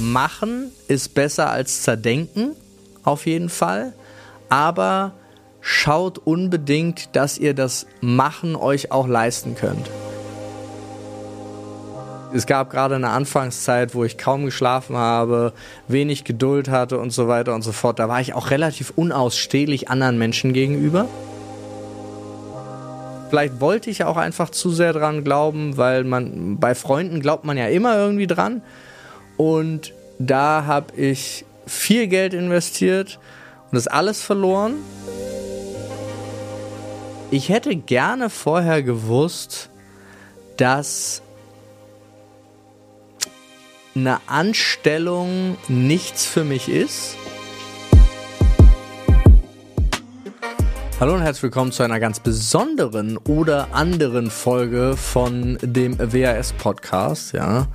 machen ist besser als zerdenken, auf jeden Fall. Aber schaut unbedingt, dass ihr das Machen euch auch leisten könnt. Es gab gerade eine Anfangszeit, wo ich kaum geschlafen habe, wenig Geduld hatte und so weiter und so fort. Da war ich auch relativ unausstehlich anderen Menschen gegenüber. Vielleicht wollte ich auch einfach zu sehr dran glauben, weil man bei Freunden glaubt man ja immer irgendwie dran. Und da habe ich viel Geld investiert und das alles verloren. Ich hätte gerne vorher gewusst, dass eine Anstellung nichts für mich ist. Hallo und herzlich willkommen zu einer ganz besonderen oder anderen Folge von dem WAS Podcast. Ja,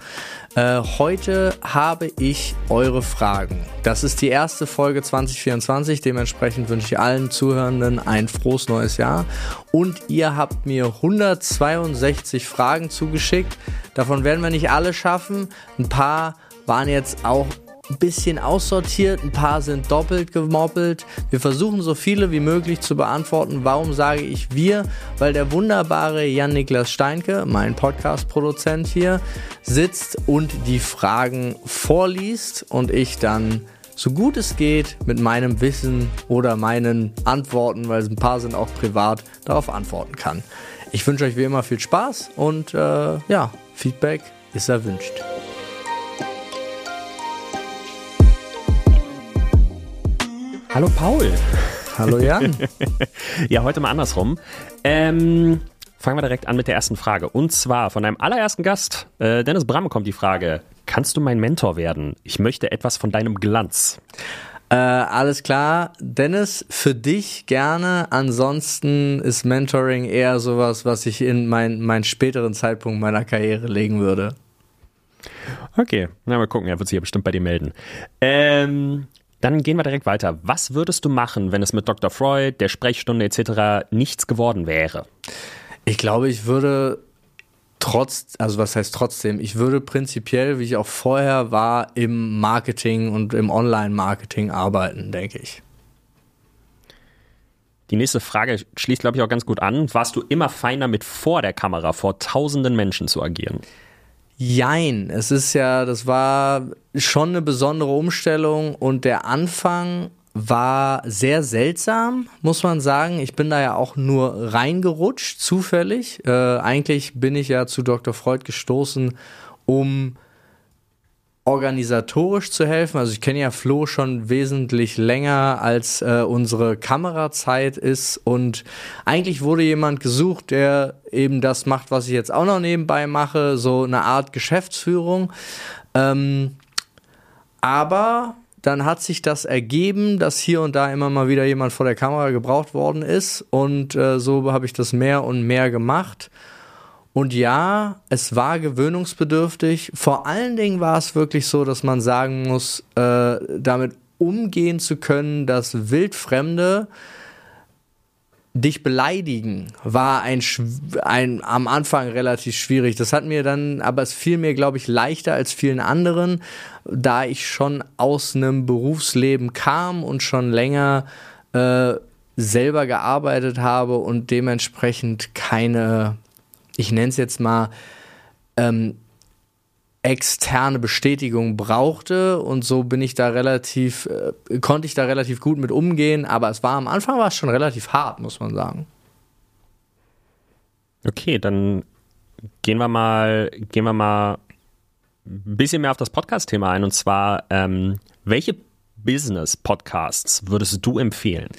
äh, heute habe ich eure Fragen. Das ist die erste Folge 2024. Dementsprechend wünsche ich allen Zuhörenden ein frohes neues Jahr. Und ihr habt mir 162 Fragen zugeschickt. Davon werden wir nicht alle schaffen. Ein paar waren jetzt auch ein bisschen aussortiert, ein paar sind doppelt gemoppelt. Wir versuchen so viele wie möglich zu beantworten. Warum sage ich wir? Weil der wunderbare Jan-Niklas Steinke, mein Podcast-Produzent hier, sitzt und die Fragen vorliest und ich dann so gut es geht mit meinem Wissen oder meinen Antworten, weil ein paar sind auch privat, darauf antworten kann. Ich wünsche euch wie immer viel Spaß und äh, ja, Feedback ist erwünscht. Hallo Paul. Hallo Jan. ja, heute mal andersrum. Ähm, fangen wir direkt an mit der ersten Frage. Und zwar von deinem allerersten Gast, äh, Dennis Bramm, kommt die Frage: Kannst du mein Mentor werden? Ich möchte etwas von deinem Glanz. Äh, alles klar. Dennis, für dich gerne. Ansonsten ist Mentoring eher sowas, was ich in meinen mein späteren Zeitpunkt meiner Karriere legen würde. Okay, na mal gucken, er wird sich ja bestimmt bei dir melden. Ähm, dann gehen wir direkt weiter. Was würdest du machen, wenn es mit Dr. Freud, der Sprechstunde etc. nichts geworden wäre? Ich glaube, ich würde trotz, also was heißt trotzdem, ich würde prinzipiell, wie ich auch vorher war, im Marketing und im Online-Marketing arbeiten, denke ich. Die nächste Frage schließt, glaube ich, auch ganz gut an. Warst du immer feiner mit vor der Kamera, vor tausenden Menschen zu agieren? Jein, es ist ja, das war schon eine besondere Umstellung und der Anfang war sehr seltsam, muss man sagen. Ich bin da ja auch nur reingerutscht, zufällig. Äh, eigentlich bin ich ja zu Dr. Freud gestoßen, um organisatorisch zu helfen. Also ich kenne ja Flo schon wesentlich länger als äh, unsere Kamerazeit ist und eigentlich wurde jemand gesucht, der eben das macht, was ich jetzt auch noch nebenbei mache, so eine Art Geschäftsführung. Ähm, aber dann hat sich das ergeben, dass hier und da immer mal wieder jemand vor der Kamera gebraucht worden ist und äh, so habe ich das mehr und mehr gemacht. Und ja, es war gewöhnungsbedürftig. Vor allen Dingen war es wirklich so, dass man sagen muss, äh, damit umgehen zu können, dass Wildfremde dich beleidigen, war ein, ein am Anfang relativ schwierig. Das hat mir dann, aber es fiel mir, glaube ich, leichter als vielen anderen, da ich schon aus einem Berufsleben kam und schon länger äh, selber gearbeitet habe und dementsprechend keine ich nenne es jetzt mal, ähm, externe Bestätigung brauchte und so bin ich da relativ, äh, konnte ich da relativ gut mit umgehen, aber es war am Anfang war es schon relativ hart, muss man sagen. Okay, dann gehen wir mal, gehen wir mal ein bisschen mehr auf das Podcast-Thema ein und zwar, ähm, welche Business-Podcasts würdest du empfehlen?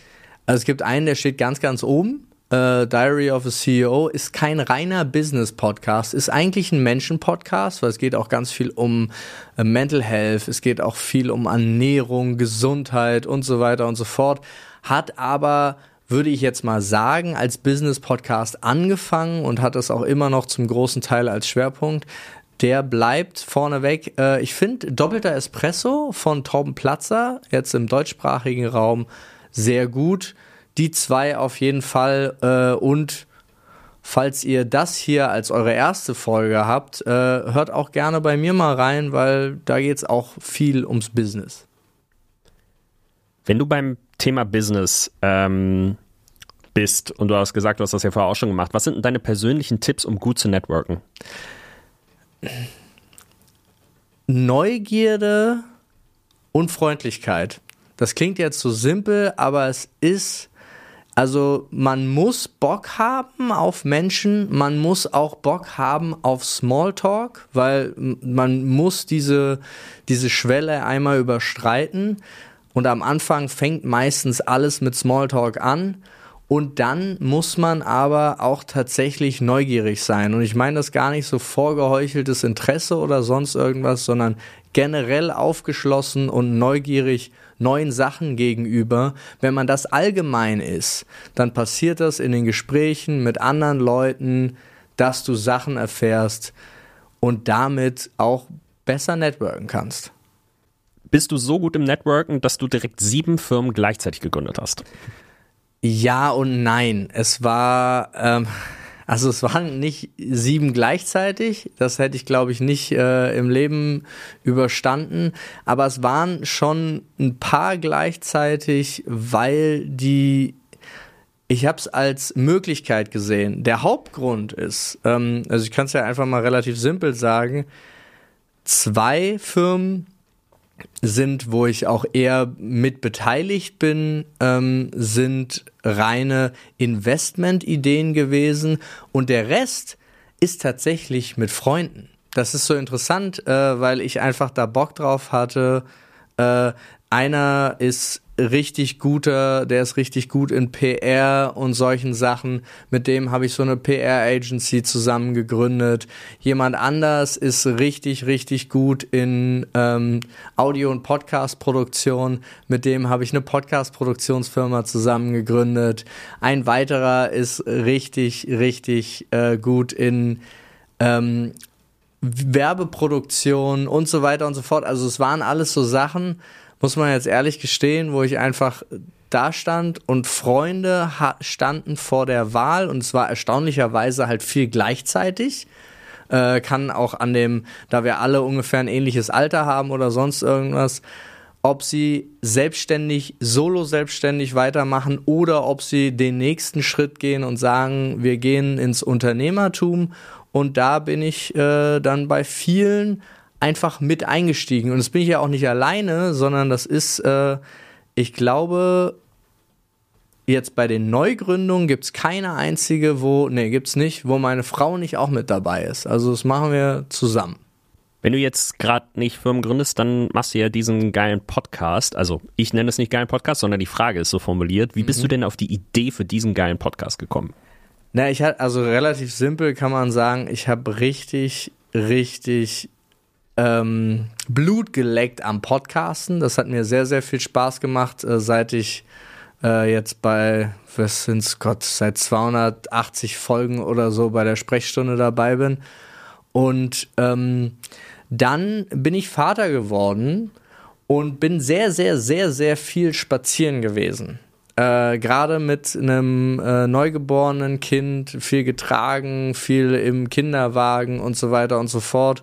Also es gibt einen, der steht ganz, ganz oben äh, Diary of a CEO ist kein reiner Business-Podcast, ist eigentlich ein Menschen-Podcast, weil es geht auch ganz viel um äh, Mental Health, es geht auch viel um Ernährung, Gesundheit und so weiter und so fort, hat aber würde ich jetzt mal sagen, als Business-Podcast angefangen und hat es auch immer noch zum großen Teil als Schwerpunkt. Der bleibt vorneweg. Äh, ich finde Doppelter Espresso von Torben Platzer, jetzt im deutschsprachigen Raum, sehr gut die zwei auf jeden Fall äh, und falls ihr das hier als eure erste Folge habt, äh, hört auch gerne bei mir mal rein, weil da geht es auch viel ums Business. Wenn du beim Thema Business ähm, bist und du hast gesagt, du hast das ja vorher auch schon gemacht, was sind denn deine persönlichen Tipps, um gut zu networken? Neugierde und Freundlichkeit. Das klingt jetzt so simpel, aber es ist also man muss Bock haben auf Menschen, man muss auch Bock haben auf Smalltalk, weil man muss diese, diese Schwelle einmal überstreiten. Und am Anfang fängt meistens alles mit Smalltalk an. Und dann muss man aber auch tatsächlich neugierig sein. Und ich meine das gar nicht so vorgeheucheltes Interesse oder sonst irgendwas, sondern generell aufgeschlossen und neugierig neuen Sachen gegenüber. Wenn man das allgemein ist, dann passiert das in den Gesprächen mit anderen Leuten, dass du Sachen erfährst und damit auch besser networken kannst. Bist du so gut im Networken, dass du direkt sieben Firmen gleichzeitig gegründet hast? Ja und nein. Es war. Ähm also es waren nicht sieben gleichzeitig, das hätte ich glaube ich nicht äh, im Leben überstanden, aber es waren schon ein paar gleichzeitig, weil die ich habe es als Möglichkeit gesehen. Der Hauptgrund ist, ähm, also ich kann es ja einfach mal relativ simpel sagen, zwei Firmen sind, wo ich auch eher mit beteiligt bin, ähm, sind reine Investmentideen gewesen und der Rest ist tatsächlich mit Freunden. Das ist so interessant, äh, weil ich einfach da Bock drauf hatte. Äh, einer ist richtig guter, der ist richtig gut in PR und solchen Sachen. Mit dem habe ich so eine PR-Agency zusammen gegründet. Jemand anders ist richtig, richtig gut in ähm, Audio- und Podcast-Produktion. Mit dem habe ich eine Podcast-Produktionsfirma zusammen gegründet. Ein weiterer ist richtig, richtig äh, gut in ähm, Werbeproduktion und so weiter und so fort. Also es waren alles so Sachen, muss man jetzt ehrlich gestehen, wo ich einfach da stand und Freunde standen vor der Wahl und es war erstaunlicherweise halt viel gleichzeitig. Äh, kann auch an dem, da wir alle ungefähr ein ähnliches Alter haben oder sonst irgendwas, ob sie selbstständig, solo selbstständig weitermachen oder ob sie den nächsten Schritt gehen und sagen, wir gehen ins Unternehmertum. Und da bin ich äh, dann bei vielen einfach mit eingestiegen. Und das bin ich ja auch nicht alleine, sondern das ist, äh, ich glaube, jetzt bei den Neugründungen gibt es keine einzige, wo, nee, gibt es nicht, wo meine Frau nicht auch mit dabei ist. Also das machen wir zusammen. Wenn du jetzt gerade nicht Firmen gründest, dann machst du ja diesen geilen Podcast. Also ich nenne es nicht geilen Podcast, sondern die Frage ist so formuliert. Wie bist mhm. du denn auf die Idee für diesen geilen Podcast gekommen? Na, ich hatte, also relativ simpel kann man sagen, ich habe richtig, richtig ähm, Blut geleckt am Podcasten. Das hat mir sehr, sehr viel Spaß gemacht, äh, seit ich äh, jetzt bei, was sind's Gott, seit 280 Folgen oder so bei der Sprechstunde dabei bin. Und ähm, dann bin ich Vater geworden und bin sehr, sehr, sehr, sehr viel spazieren gewesen. Äh, Gerade mit einem äh, neugeborenen Kind, viel getragen, viel im Kinderwagen und so weiter und so fort.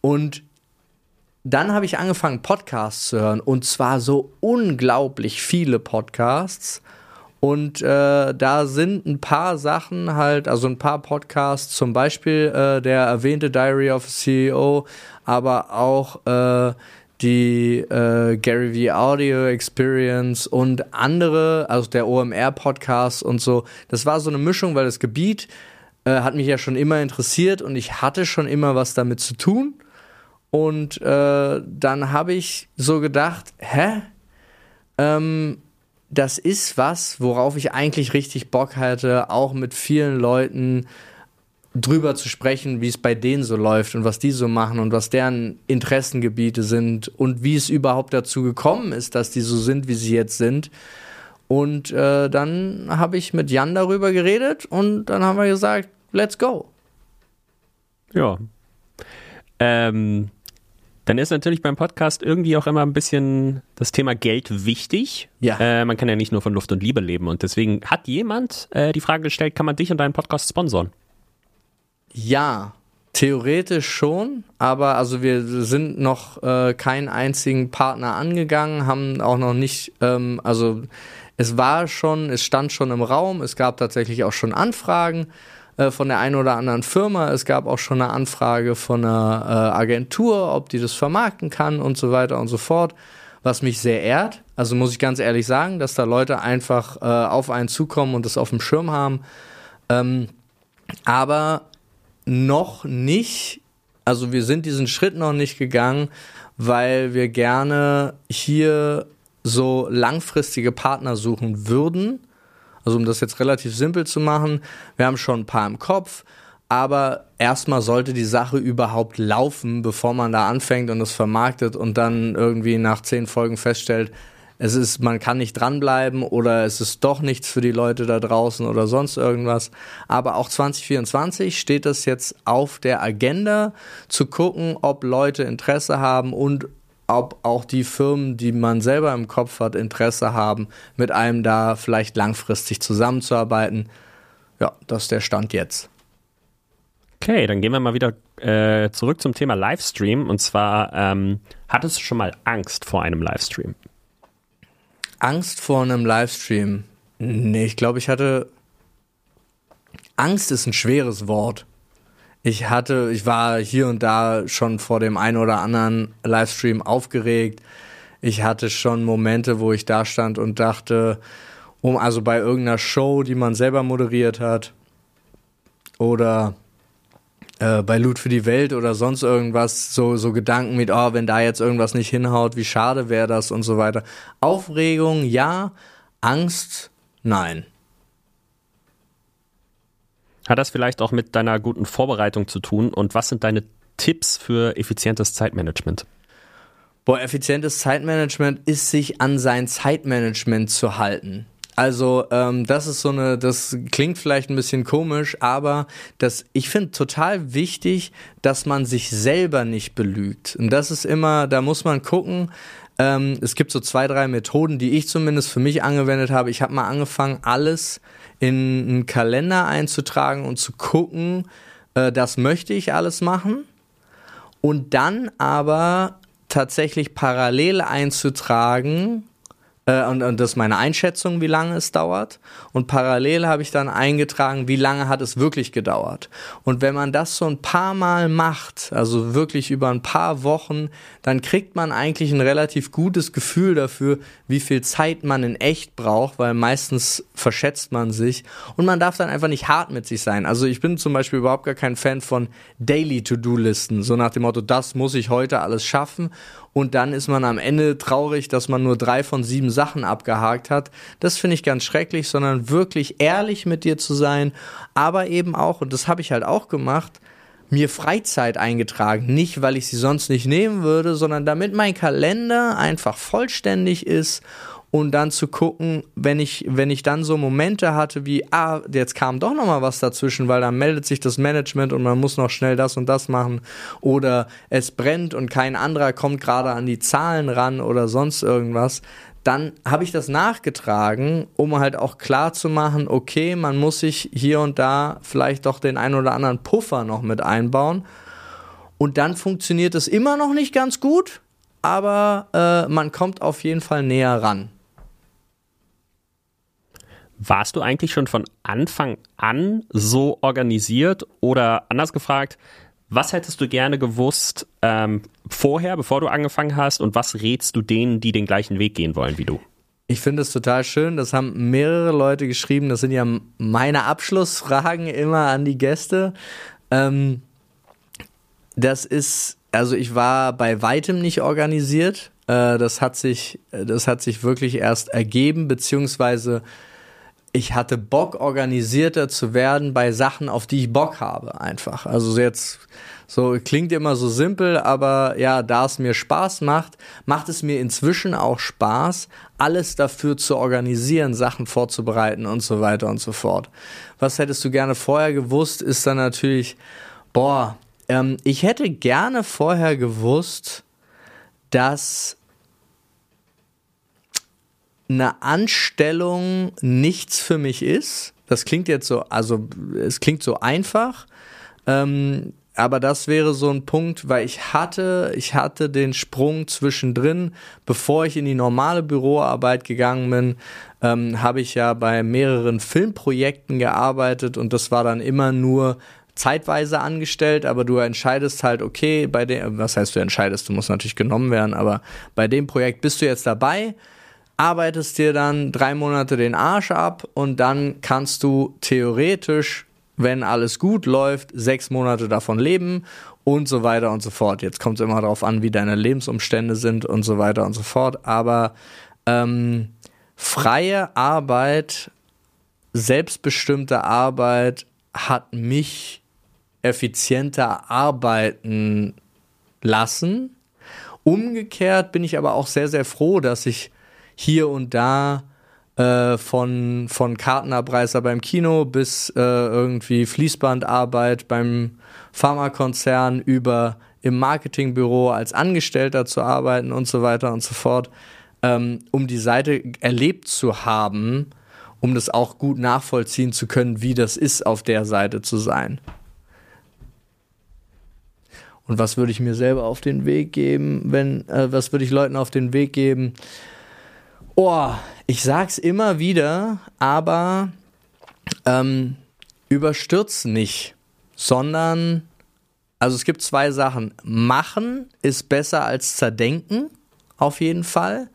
Und dann habe ich angefangen, Podcasts zu hören. Und zwar so unglaublich viele Podcasts. Und äh, da sind ein paar Sachen halt, also ein paar Podcasts, zum Beispiel äh, der erwähnte Diary of a CEO, aber auch äh, die äh, Gary V Audio Experience und andere, also der OMR Podcast und so. Das war so eine Mischung, weil das Gebiet äh, hat mich ja schon immer interessiert und ich hatte schon immer was damit zu tun. Und äh, dann habe ich so gedacht, hä? Ähm, das ist was, worauf ich eigentlich richtig Bock hatte, auch mit vielen Leuten drüber zu sprechen, wie es bei denen so läuft und was die so machen und was deren Interessengebiete sind und wie es überhaupt dazu gekommen ist, dass die so sind, wie sie jetzt sind. Und äh, dann habe ich mit Jan darüber geredet und dann haben wir gesagt, let's go. Ja. Ähm, Dann ist natürlich beim Podcast irgendwie auch immer ein bisschen das Thema Geld wichtig. Ja. Äh, man kann ja nicht nur von Luft und Liebe leben. Und deswegen hat jemand äh, die Frage gestellt, kann man dich und deinen Podcast sponsoren? Ja, theoretisch schon, aber also wir sind noch äh, keinen einzigen Partner angegangen, haben auch noch nicht, ähm, also es war schon, es stand schon im Raum, es gab tatsächlich auch schon Anfragen äh, von der einen oder anderen Firma, es gab auch schon eine Anfrage von einer äh, Agentur, ob die das vermarkten kann und so weiter und so fort, was mich sehr ehrt. Also muss ich ganz ehrlich sagen, dass da Leute einfach äh, auf einen zukommen und das auf dem Schirm haben. Ähm, aber noch nicht, also wir sind diesen Schritt noch nicht gegangen, weil wir gerne hier so langfristige Partner suchen würden. Also um das jetzt relativ simpel zu machen, wir haben schon ein paar im Kopf, aber erstmal sollte die Sache überhaupt laufen, bevor man da anfängt und es vermarktet und dann irgendwie nach zehn Folgen feststellt, es ist, man kann nicht dranbleiben oder es ist doch nichts für die Leute da draußen oder sonst irgendwas. Aber auch 2024 steht es jetzt auf der Agenda zu gucken, ob Leute Interesse haben und ob auch die Firmen, die man selber im Kopf hat, Interesse haben, mit einem da vielleicht langfristig zusammenzuarbeiten. Ja, das ist der Stand jetzt. Okay, dann gehen wir mal wieder äh, zurück zum Thema Livestream. Und zwar, ähm, hattest du schon mal Angst vor einem Livestream? Angst vor einem Livestream. Nee, ich glaube, ich hatte. Angst ist ein schweres Wort. Ich hatte, ich war hier und da schon vor dem einen oder anderen Livestream aufgeregt. Ich hatte schon Momente, wo ich da stand und dachte, um also bei irgendeiner Show, die man selber moderiert hat, oder äh, bei Loot für die Welt oder sonst irgendwas, so, so Gedanken mit, oh, wenn da jetzt irgendwas nicht hinhaut, wie schade wäre das und so weiter. Aufregung, ja. Angst, nein. Hat das vielleicht auch mit deiner guten Vorbereitung zu tun? Und was sind deine Tipps für effizientes Zeitmanagement? Boah, effizientes Zeitmanagement ist sich an sein Zeitmanagement zu halten. Also ähm, das ist so eine, das klingt vielleicht ein bisschen komisch, aber das, ich finde total wichtig, dass man sich selber nicht belügt. Und das ist immer, da muss man gucken. Ähm, es gibt so zwei, drei Methoden, die ich zumindest für mich angewendet habe. Ich habe mal angefangen, alles in einen Kalender einzutragen und zu gucken, äh, das möchte ich alles machen. Und dann aber tatsächlich parallel einzutragen, äh, und, und das ist meine Einschätzung, wie lange es dauert. Und parallel habe ich dann eingetragen, wie lange hat es wirklich gedauert. Und wenn man das so ein paar Mal macht, also wirklich über ein paar Wochen, dann kriegt man eigentlich ein relativ gutes Gefühl dafür, wie viel Zeit man in echt braucht, weil meistens verschätzt man sich. Und man darf dann einfach nicht hart mit sich sein. Also ich bin zum Beispiel überhaupt gar kein Fan von Daily To-Do-Listen. So nach dem Motto, das muss ich heute alles schaffen und dann ist man am Ende traurig, dass man nur drei von sieben Sachen abgehakt hat. Das finde ich ganz schrecklich, sondern wirklich ehrlich mit dir zu sein, aber eben auch, und das habe ich halt auch gemacht, mir Freizeit eingetragen. Nicht, weil ich sie sonst nicht nehmen würde, sondern damit mein Kalender einfach vollständig ist und dann zu gucken, wenn ich, wenn ich dann so Momente hatte wie, ah, jetzt kam doch noch mal was dazwischen, weil dann meldet sich das Management und man muss noch schnell das und das machen oder es brennt und kein anderer kommt gerade an die Zahlen ran oder sonst irgendwas, dann habe ich das nachgetragen, um halt auch klar zu machen, okay, man muss sich hier und da vielleicht doch den ein oder anderen Puffer noch mit einbauen. Und dann funktioniert es immer noch nicht ganz gut, aber äh, man kommt auf jeden Fall näher ran. Warst du eigentlich schon von Anfang an so organisiert oder anders gefragt, was hättest du gerne gewusst ähm, vorher, bevor du angefangen hast und was rätst du denen, die den gleichen Weg gehen wollen wie du? Ich finde es total schön. Das haben mehrere Leute geschrieben. Das sind ja meine Abschlussfragen immer an die Gäste. Ähm, das ist, also ich war bei weitem nicht organisiert. Äh, das hat sich, das hat sich wirklich erst ergeben, beziehungsweise ich hatte Bock, organisierter zu werden bei Sachen, auf die ich Bock habe, einfach. Also jetzt, so klingt immer so simpel, aber ja, da es mir Spaß macht, macht es mir inzwischen auch Spaß, alles dafür zu organisieren, Sachen vorzubereiten und so weiter und so fort. Was hättest du gerne vorher gewusst, ist dann natürlich, boah, ähm, ich hätte gerne vorher gewusst, dass eine Anstellung nichts für mich ist. Das klingt jetzt so, also es klingt so einfach, ähm, aber das wäre so ein Punkt, weil ich hatte, ich hatte den Sprung zwischendrin, bevor ich in die normale Büroarbeit gegangen bin, ähm, habe ich ja bei mehreren Filmprojekten gearbeitet und das war dann immer nur zeitweise angestellt, aber du entscheidest halt, okay, bei dem, was heißt du entscheidest, du musst natürlich genommen werden, aber bei dem Projekt bist du jetzt dabei, arbeitest dir dann drei Monate den Arsch ab und dann kannst du theoretisch, wenn alles gut läuft, sechs Monate davon leben und so weiter und so fort. Jetzt kommt es immer darauf an, wie deine Lebensumstände sind und so weiter und so fort. Aber ähm, freie Arbeit, selbstbestimmte Arbeit hat mich effizienter arbeiten lassen. Umgekehrt bin ich aber auch sehr, sehr froh, dass ich hier und da äh, von, von Kartenabreißer beim Kino bis äh, irgendwie Fließbandarbeit beim Pharmakonzern über im Marketingbüro als Angestellter zu arbeiten und so weiter und so fort, ähm, um die Seite erlebt zu haben, um das auch gut nachvollziehen zu können, wie das ist, auf der Seite zu sein. Und was würde ich mir selber auf den Weg geben, wenn, äh, was würde ich Leuten auf den Weg geben? Oh, ich sag's immer wieder, aber ähm, überstürzt nicht, sondern, also es gibt zwei Sachen. Machen ist besser als zerdenken, auf jeden Fall,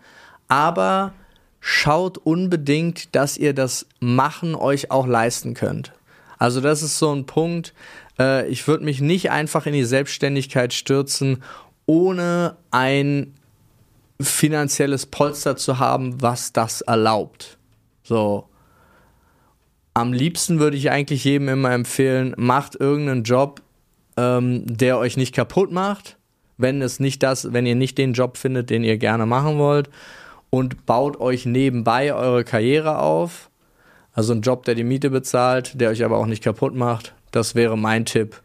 aber schaut unbedingt, dass ihr das Machen euch auch leisten könnt. Also das ist so ein Punkt, äh, ich würde mich nicht einfach in die Selbstständigkeit stürzen, ohne ein finanzielles Polster zu haben, was das erlaubt. So. Am liebsten würde ich eigentlich jedem immer empfehlen, macht irgendeinen Job, ähm, der euch nicht kaputt macht, wenn es nicht das, wenn ihr nicht den Job findet, den ihr gerne machen wollt und baut euch nebenbei eure Karriere auf. Also ein Job, der die Miete bezahlt, der euch aber auch nicht kaputt macht. Das wäre mein Tipp.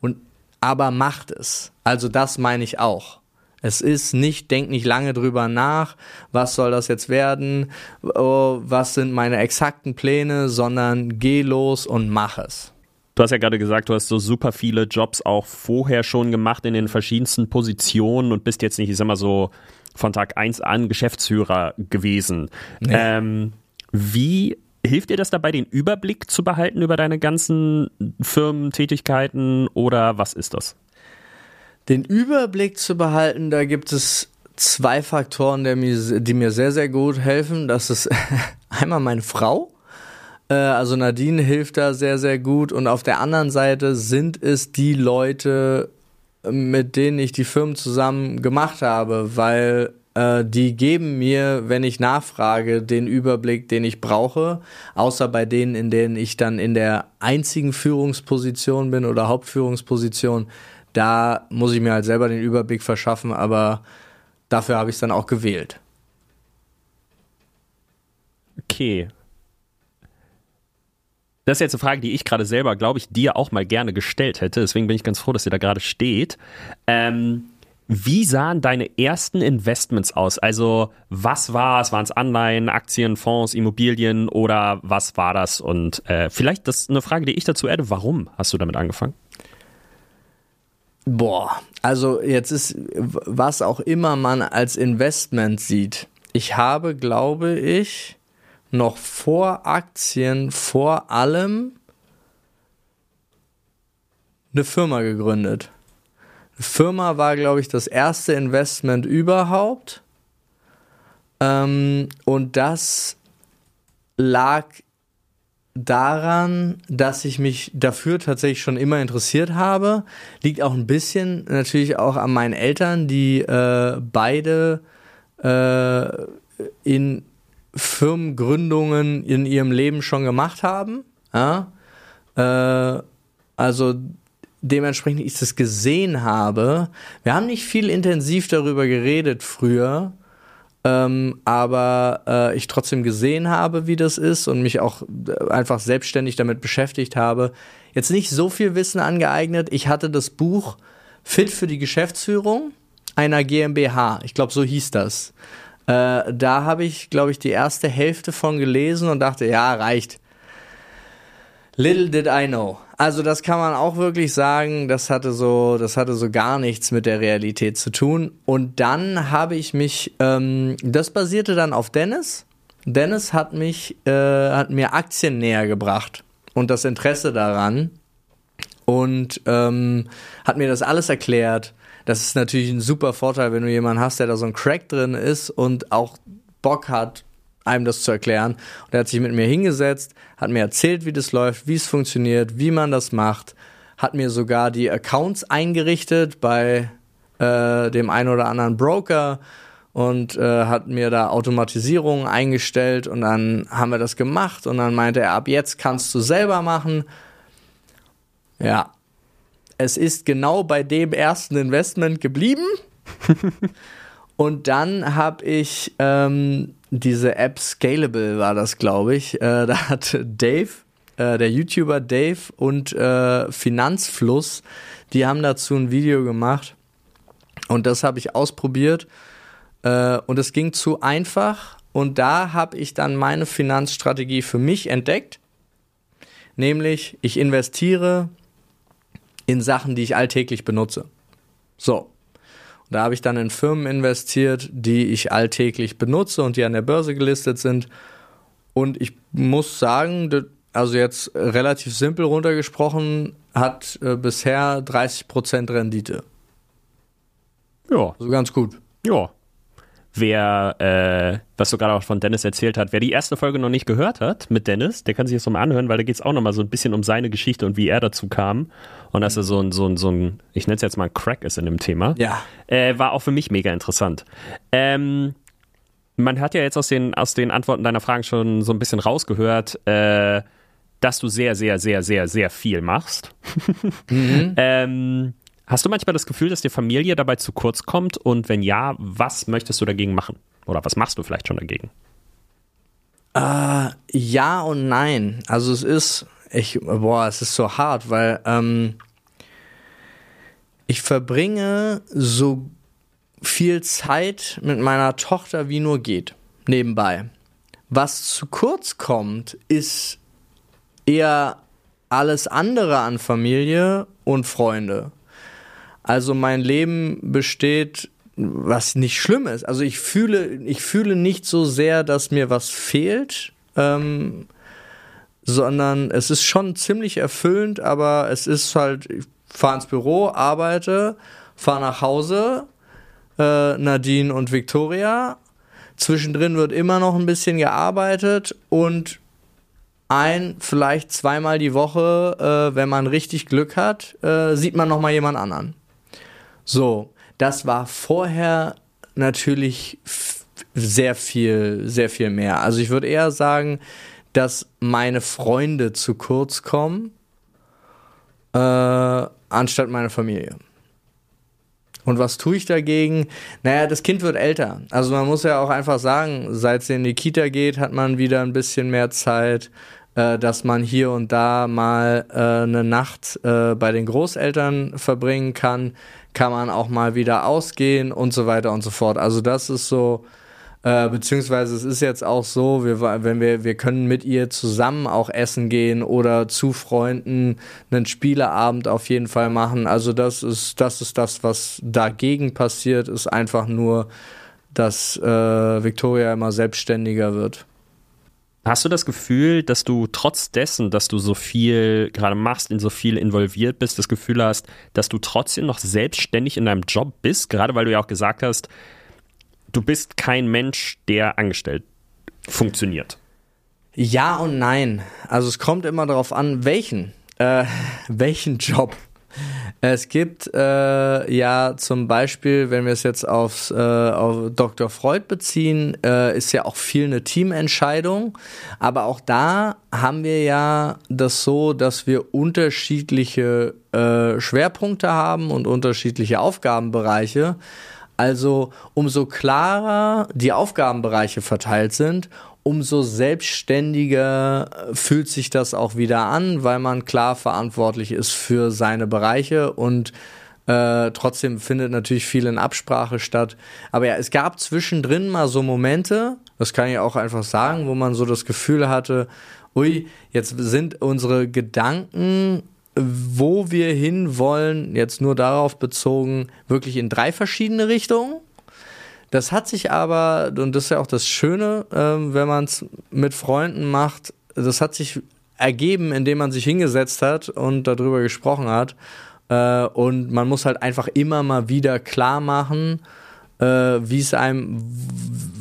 Und aber macht es. Also das meine ich auch. Es ist nicht, denk nicht lange drüber nach, was soll das jetzt werden, oh, was sind meine exakten Pläne, sondern geh los und mach es. Du hast ja gerade gesagt, du hast so super viele Jobs auch vorher schon gemacht in den verschiedensten Positionen und bist jetzt nicht, ich sag mal so, von Tag 1 an Geschäftsführer gewesen. Nee. Ähm, wie hilft dir das dabei, den Überblick zu behalten über deine ganzen Firmentätigkeiten oder was ist das? Den Überblick zu behalten, da gibt es zwei Faktoren, die mir, die mir sehr, sehr gut helfen. Das ist einmal meine Frau. Äh, also Nadine hilft da sehr, sehr gut. Und auf der anderen Seite sind es die Leute, mit denen ich die Firmen zusammen gemacht habe, weil äh, die geben mir, wenn ich nachfrage, den Überblick, den ich brauche, außer bei denen, in denen ich dann in der einzigen Führungsposition bin oder Hauptführungsposition, da muss ich mir halt selber den Überblick verschaffen, aber dafür habe ich es dann auch gewählt. Okay. Das ist jetzt eine Frage, die ich gerade selber, glaube ich, dir auch mal gerne gestellt hätte. Deswegen bin ich ganz froh, dass ihr da gerade steht. Ähm, wie sahen deine ersten Investments aus? Also, was war es? Waren es Anleihen, Aktien, Fonds, Immobilien oder was war das? Und äh, vielleicht das ist eine Frage, die ich dazu hätte. Warum hast du damit angefangen? Boah, also jetzt ist, was auch immer man als Investment sieht. Ich habe, glaube ich, noch vor Aktien vor allem eine Firma gegründet. Eine Firma war, glaube ich, das erste Investment überhaupt. Ähm, und das lag daran, dass ich mich dafür tatsächlich schon immer interessiert habe. Liegt auch ein bisschen natürlich auch an meinen Eltern, die äh, beide äh, in Firmengründungen in ihrem Leben schon gemacht haben. Ja? Äh, also dementsprechend ich das gesehen habe. Wir haben nicht viel intensiv darüber geredet früher ähm, aber äh, ich trotzdem gesehen habe, wie das ist und mich auch äh, einfach selbstständig damit beschäftigt habe. Jetzt nicht so viel Wissen angeeignet. Ich hatte das Buch Fit für die Geschäftsführung, einer GmbH. Ich glaube, so hieß das. Äh, da habe ich, glaube ich, die erste Hälfte von gelesen und dachte, ja, reicht. Little did I know. Also das kann man auch wirklich sagen, das hatte so, das hatte so gar nichts mit der Realität zu tun. Und dann habe ich mich, ähm, das basierte dann auf Dennis. Dennis hat mich, äh, hat mir Aktien näher gebracht und das Interesse daran und ähm, hat mir das alles erklärt. Das ist natürlich ein super Vorteil, wenn du jemanden hast, der da so ein Crack drin ist und auch Bock hat, einem das zu erklären. Und er hat sich mit mir hingesetzt, hat mir erzählt, wie das läuft, wie es funktioniert, wie man das macht, hat mir sogar die Accounts eingerichtet bei äh, dem einen oder anderen Broker und äh, hat mir da Automatisierungen eingestellt und dann haben wir das gemacht und dann meinte er, ab jetzt kannst du selber machen. Ja, es ist genau bei dem ersten Investment geblieben. und dann habe ich ähm, diese App Scalable war das, glaube ich. Äh, da hat Dave, äh, der YouTuber Dave und äh, Finanzfluss, die haben dazu ein Video gemacht. Und das habe ich ausprobiert. Äh, und es ging zu einfach. Und da habe ich dann meine Finanzstrategie für mich entdeckt. Nämlich, ich investiere in Sachen, die ich alltäglich benutze. So. Da habe ich dann in Firmen investiert, die ich alltäglich benutze und die an der Börse gelistet sind. Und ich muss sagen, also jetzt relativ simpel runtergesprochen, hat äh, bisher 30% Rendite. Ja. Also ganz gut. Ja. Wer, äh, was du gerade auch von Dennis erzählt hat, wer die erste Folge noch nicht gehört hat mit Dennis, der kann sich jetzt nochmal anhören, weil da geht es auch nochmal so ein bisschen um seine Geschichte und wie er dazu kam. Und dass er so ein, so ein, so ein ich nenne es jetzt mal ein Crack ist in dem Thema. Ja. Äh, war auch für mich mega interessant. Ähm, man hat ja jetzt aus den, aus den Antworten deiner Fragen schon so ein bisschen rausgehört, äh, dass du sehr, sehr, sehr, sehr, sehr viel machst. Mhm. ähm, Hast du manchmal das Gefühl, dass dir Familie dabei zu kurz kommt? Und wenn ja, was möchtest du dagegen machen? Oder was machst du vielleicht schon dagegen? Äh, ja und nein. Also es ist, ich, boah, es ist so hart, weil ähm, ich verbringe so viel Zeit mit meiner Tochter wie nur geht, nebenbei. Was zu kurz kommt, ist eher alles andere an Familie und Freunde. Also mein Leben besteht, was nicht schlimm ist. Also ich fühle, ich fühle nicht so sehr, dass mir was fehlt, ähm, sondern es ist schon ziemlich erfüllend, aber es ist halt, ich fahre ins Büro, arbeite, fahre nach Hause, äh, Nadine und Victoria. Zwischendrin wird immer noch ein bisschen gearbeitet und ein, vielleicht zweimal die Woche, äh, wenn man richtig Glück hat, äh, sieht man noch mal jemand anderen. So, das war vorher natürlich sehr viel, sehr viel mehr. Also ich würde eher sagen, dass meine Freunde zu kurz kommen, äh, anstatt meine Familie. Und was tue ich dagegen? Naja, das Kind wird älter. Also man muss ja auch einfach sagen, seit es in die Kita geht, hat man wieder ein bisschen mehr Zeit, äh, dass man hier und da mal äh, eine Nacht äh, bei den Großeltern verbringen kann kann man auch mal wieder ausgehen und so weiter und so fort. Also das ist so, äh, beziehungsweise es ist jetzt auch so, wir, wenn wir, wir können mit ihr zusammen auch essen gehen oder zu Freunden einen Spieleabend auf jeden Fall machen. Also das ist, das ist das, was dagegen passiert, ist einfach nur, dass äh, Victoria immer selbstständiger wird. Hast du das Gefühl, dass du trotz dessen, dass du so viel gerade machst, in so viel involviert bist, das Gefühl hast, dass du trotzdem noch selbstständig in deinem Job bist? Gerade weil du ja auch gesagt hast, du bist kein Mensch, der angestellt funktioniert. Ja und nein. Also es kommt immer darauf an, welchen. Äh, welchen Job. Es gibt äh, ja zum Beispiel, wenn wir es jetzt aufs, äh, auf Dr. Freud beziehen, äh, ist ja auch viel eine Teamentscheidung. Aber auch da haben wir ja das so, dass wir unterschiedliche äh, Schwerpunkte haben und unterschiedliche Aufgabenbereiche. Also umso klarer die Aufgabenbereiche verteilt sind, umso selbstständiger fühlt sich das auch wieder an, weil man klar verantwortlich ist für seine Bereiche und Äh, trotzdem findet natürlich viel in Absprache statt. Aber ja, es gab zwischendrin mal so Momente, das kann ich auch einfach sagen, wo man so das Gefühl hatte, ui, jetzt sind unsere Gedanken, wo wir hinwollen, jetzt nur darauf bezogen, wirklich in drei verschiedene Richtungen. Das hat sich aber, und das ist ja auch das Schöne, äh, wenn man es mit Freunden macht, das hat sich ergeben, indem man sich hingesetzt hat und darüber gesprochen hat. Äh, und man muss halt einfach immer mal wieder klar machen, äh, wie es einem,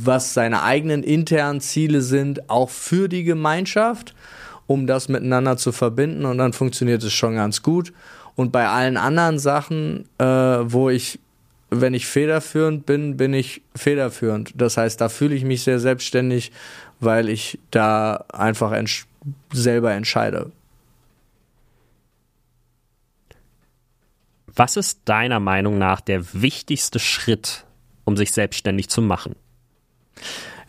was seine eigenen internen Ziele sind, auch für die Gemeinschaft, um das miteinander zu verbinden. Und dann funktioniert es schon ganz gut. Und bei allen anderen Sachen, äh, wo ich wenn ich federführend bin, bin ich federführend. Das heißt, da fühle ich mich sehr selbstständig, weil ich da einfach entsch selber entscheide. Was ist deiner Meinung nach der wichtigste Schritt, um sich selbstständig zu machen?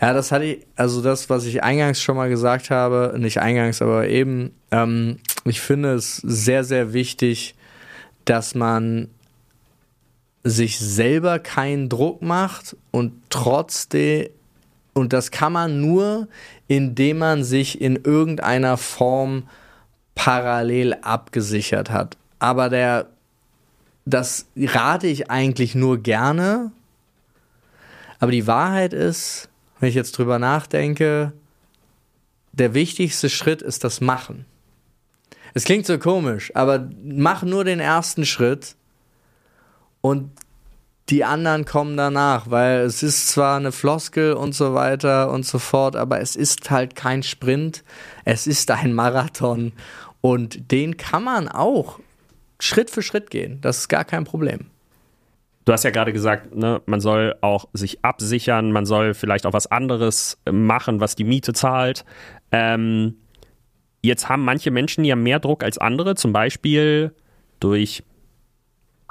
Ja, das hatte ich, also das, was ich eingangs schon mal gesagt habe, nicht eingangs, aber eben, ähm, ich finde es sehr, sehr wichtig, dass man sich selber keinen Druck macht und trotzdem, und das kann man nur, indem man sich in irgendeiner Form parallel abgesichert hat. Aber der, das rate ich eigentlich nur gerne. Aber die Wahrheit ist, wenn ich jetzt drüber nachdenke, der wichtigste Schritt ist das Machen. Es klingt so komisch, aber mach nur den ersten Schritt und die anderen kommen danach, weil es ist zwar eine Floskel und so weiter und so fort, aber es ist halt kein Sprint, es ist ein Marathon und den kann man auch Schritt für Schritt gehen, das ist gar kein Problem. Du hast ja gerade gesagt, ne, man soll auch sich absichern, man soll vielleicht auch was anderes machen, was die Miete zahlt. Ähm, jetzt haben manche Menschen ja mehr Druck als andere, zum Beispiel durch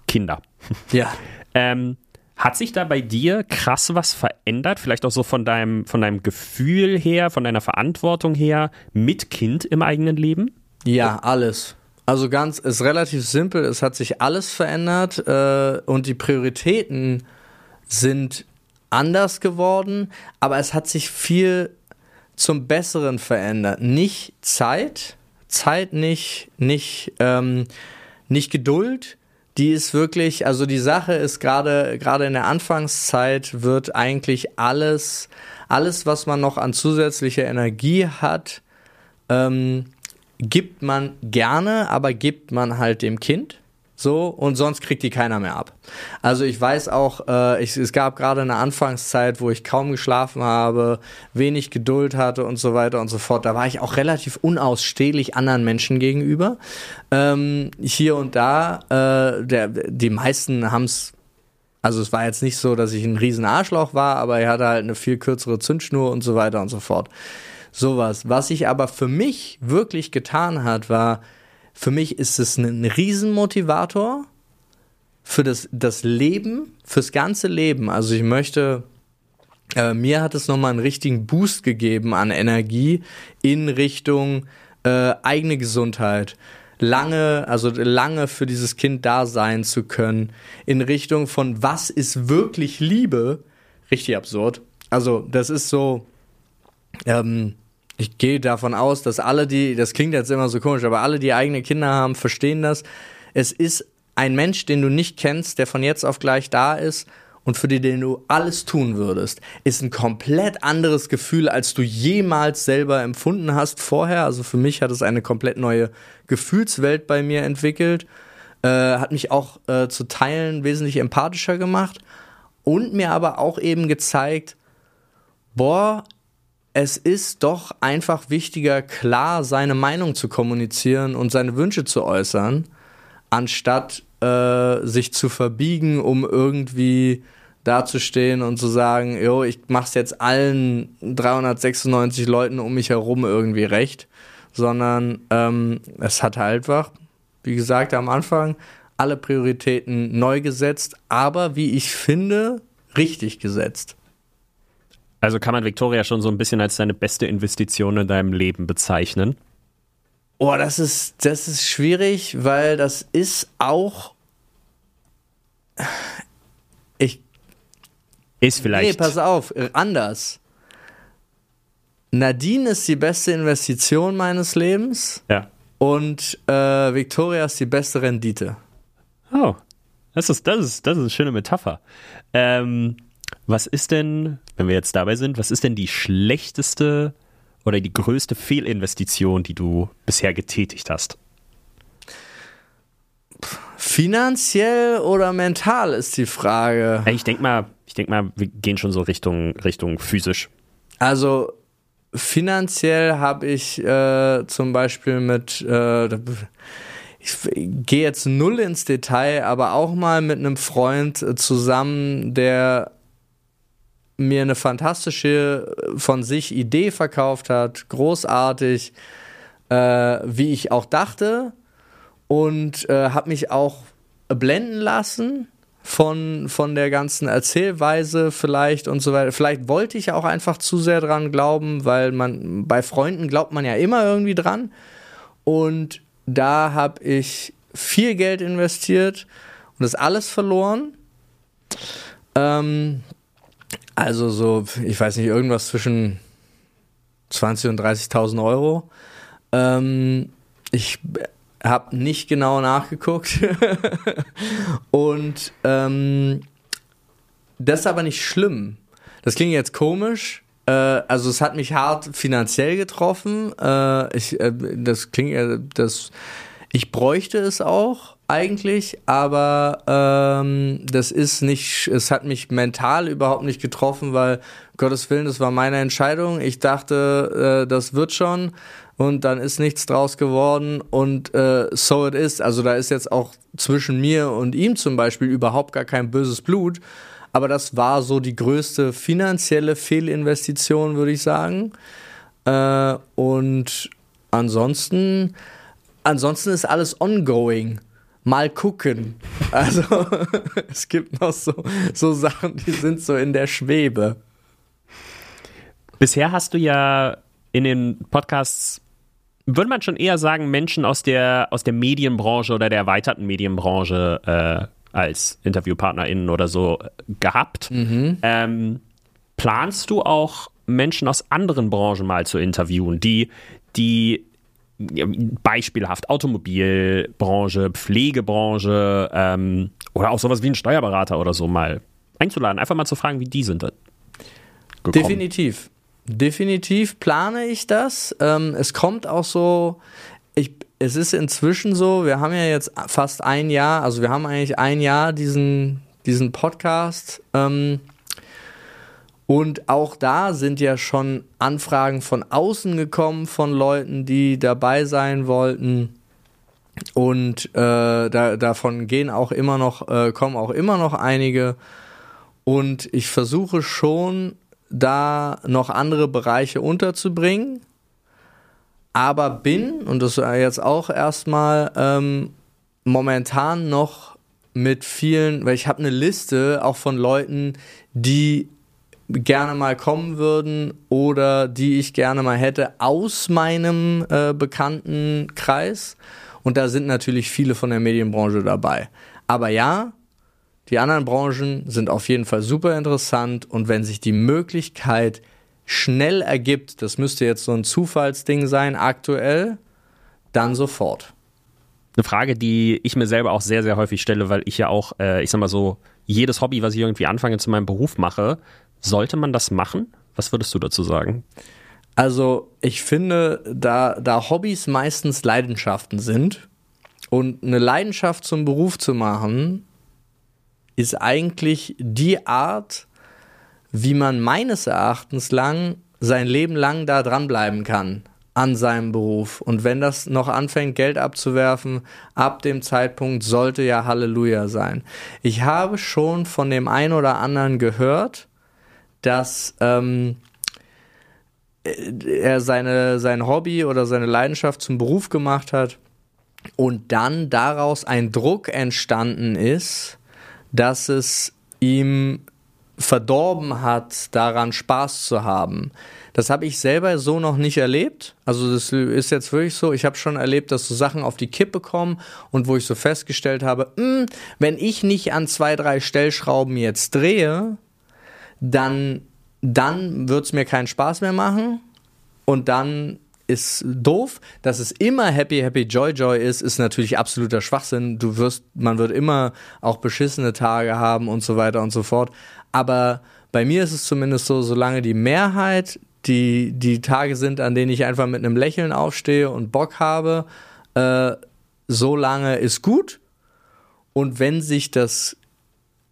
Kinder. Ja. ähm, hat sich da bei dir krass was verändert? Vielleicht auch so von deinem, von deinem Gefühl her, von deiner Verantwortung her mit Kind im eigenen Leben? Ja, alles. Also ganz, ist relativ simpel. Es hat sich alles verändert äh, und die Prioritäten sind anders geworden, aber es hat sich viel zum Besseren verändert. Nicht Zeit, Zeit nicht, nicht, ähm, nicht Geduld, die ist wirklich, also die Sache ist gerade, gerade in der Anfangszeit wird eigentlich alles, alles, was man noch an zusätzlicher Energie hat, ähm, gibt man gerne, aber gibt man halt dem Kind. So, und sonst kriegt die keiner mehr ab. Also ich weiß auch, äh, ich, es gab gerade eine Anfangszeit, wo ich kaum geschlafen habe, wenig Geduld hatte und so weiter und so fort. Da war ich auch relativ unausstehlich anderen Menschen gegenüber. Ähm, hier und da, äh, der, die meisten haben es also es war jetzt nicht so, dass ich ein riesen Arschloch war, aber er hatte halt eine viel kürzere Zündschnur und so weiter und so fort. Sowas. Was sich aber für mich wirklich getan hat, war, für mich ist es ein Riesenmotivator für das, das Leben, fürs ganze Leben. Also ich möchte, äh, mir hat es nochmal einen richtigen Boost gegeben an Energie in Richtung äh, eigene Gesundheit. Lange, also lange für dieses Kind da sein zu können, in Richtung von was ist wirklich Liebe, richtig absurd. Also das ist so, ähm, ich gehe davon aus, dass alle, die, das klingt jetzt immer so komisch, aber alle, die eigene Kinder haben, verstehen das. Es ist ein Mensch, den du nicht kennst, der von jetzt auf gleich da ist und für den du alles tun würdest, ist ein komplett anderes Gefühl, als du jemals selber empfunden hast vorher. Also für mich hat es eine komplett neue Gefühlswelt bei mir entwickelt, äh, hat mich auch äh, zu Teilen wesentlich empathischer gemacht und mir aber auch eben gezeigt, boah, es ist doch einfach wichtiger, klar seine Meinung zu kommunizieren und seine Wünsche zu äußern, anstatt äh, sich zu verbiegen, um irgendwie dazustehen und zu sagen, jo, ich mach's jetzt allen 396 Leuten um mich herum irgendwie recht, sondern ähm, es hat halt einfach, wie gesagt, am Anfang alle Prioritäten neu gesetzt, aber wie ich finde, richtig gesetzt. Also kann man Victoria schon so ein bisschen als deine beste Investition in deinem Leben bezeichnen? Oh, das ist, das ist schwierig, weil das ist auch ich. Ist vielleicht. Nee, pass auf, äh, anders. Nadine ist die beste Investition meines Lebens. Ja. Und äh, Victoria ist die beste Rendite. Oh, das ist, das ist, das ist eine schöne Metapher. Ähm, was ist denn, wenn wir jetzt dabei sind, was ist denn die schlechteste oder die größte Fehlinvestition, die du bisher getätigt hast? Finanziell oder mental ist die Frage. Ich denke mal, ich denke mal, wir gehen schon so Richtung, Richtung physisch. Also finanziell habe ich äh, zum Beispiel mit, äh, ich gehe jetzt null ins Detail, aber auch mal mit einem Freund äh, zusammen, der mir eine fantastische äh, von sich Idee verkauft hat, großartig, äh, wie ich auch dachte und äh, habe mich auch blenden lassen von, von der ganzen Erzählweise vielleicht und so weiter. Vielleicht wollte ich auch einfach zu sehr dran glauben, weil man bei Freunden glaubt man ja immer irgendwie dran. Und da habe ich viel Geld investiert und das alles verloren. Ähm, also so, ich weiß nicht, irgendwas zwischen 20 und 30.000 Euro. Ähm, ich habe nicht genau nachgeguckt. und ähm, das ist aber nicht schlimm. Das klingt jetzt komisch. Äh, also es hat mich hart finanziell getroffen. Äh, ich, äh, das klingt, das, ich bräuchte es auch eigentlich, aber ähm, das ist nicht, es hat mich mental überhaupt nicht getroffen, weil Gottes Willen, das war meine Entscheidung. Ich dachte, äh, das wird schon und dann ist nichts draus geworden und äh, so it is. Also da ist jetzt auch zwischen mir und ihm zum Beispiel überhaupt gar kein böses Blut. Aber das war so die größte finanzielle Fehlinvestition, würde ich sagen. Äh, und ansonsten, ansonsten ist alles ongoing. Mal gucken. Also es gibt noch so, so Sachen, die sind so in der Schwebe. Bisher hast du ja in den Podcasts würde man schon eher sagen, Menschen aus der, aus der Medienbranche oder der erweiterten Medienbranche äh, als InterviewpartnerInnen oder so äh, gehabt. Mhm. Ähm, planst du auch Menschen aus anderen Branchen mal zu interviewen, die, die beispielhaft Automobilbranche, Pflegebranche ähm, oder auch sowas wie ein Steuerberater oder so mal einzuladen, einfach mal zu fragen, wie die sind. Gekommen. Definitiv. Definitiv plane ich das. Ähm, es kommt auch so, ich, es ist inzwischen so, wir haben ja jetzt fast ein Jahr, also wir haben eigentlich ein Jahr diesen, diesen Podcast. Ähm, und auch da sind ja schon Anfragen von außen gekommen von Leuten, die dabei sein wollten. Und äh, da, davon gehen auch immer noch, äh, kommen auch immer noch einige. Und ich versuche schon da noch andere Bereiche unterzubringen, aber bin, und das jetzt auch erstmal ähm, momentan noch mit vielen, weil ich habe eine Liste auch von Leuten, die gerne mal kommen würden oder die ich gerne mal hätte aus meinem äh, bekannten Kreis. Und da sind natürlich viele von der Medienbranche dabei. Aber ja, die anderen Branchen sind auf jeden Fall super interessant und wenn sich die Möglichkeit schnell ergibt, das müsste jetzt so ein Zufallsding sein aktuell, dann sofort. Eine Frage, die ich mir selber auch sehr, sehr häufig stelle, weil ich ja auch, äh, ich sag mal so, jedes Hobby, was ich irgendwie anfange zu meinem Beruf mache, sollte man das machen? Was würdest du dazu sagen? Also, ich finde, da, da Hobbys meistens Leidenschaften sind und eine Leidenschaft zum Beruf zu machen, ist eigentlich die Art, wie man meines Erachtens lang sein Leben lang da dranbleiben kann an seinem Beruf. Und wenn das noch anfängt, Geld abzuwerfen, ab dem Zeitpunkt sollte ja Halleluja sein. Ich habe schon von dem einen oder anderen gehört, dass ähm, er seine, sein Hobby oder seine Leidenschaft zum Beruf gemacht hat und dann daraus ein Druck entstanden ist, dass es ihm verdorben hat, daran Spaß zu haben. Das habe ich selber so noch nicht erlebt. Also das ist jetzt wirklich so. Ich habe schon erlebt, dass so Sachen auf die Kippe kommen und wo ich so festgestellt habe, mh, hm, wenn ich nicht an zwei, drei Stellschrauben jetzt drehe, dann, dann wird es mir keinen Spaß mehr machen und dann ist doof. Dass es immer Happy, Happy, Joy, Joy ist, ist natürlich absoluter Schwachsinn. Du wirst, man wird immer auch beschissene Tage haben und so weiter und so fort. Aber bei mir ist es zumindest so, solange die Mehrheit die, die Tage sind, an denen ich einfach mit einem Lächeln aufstehe und Bock habe, äh, so lange ist gut. Und wenn sich das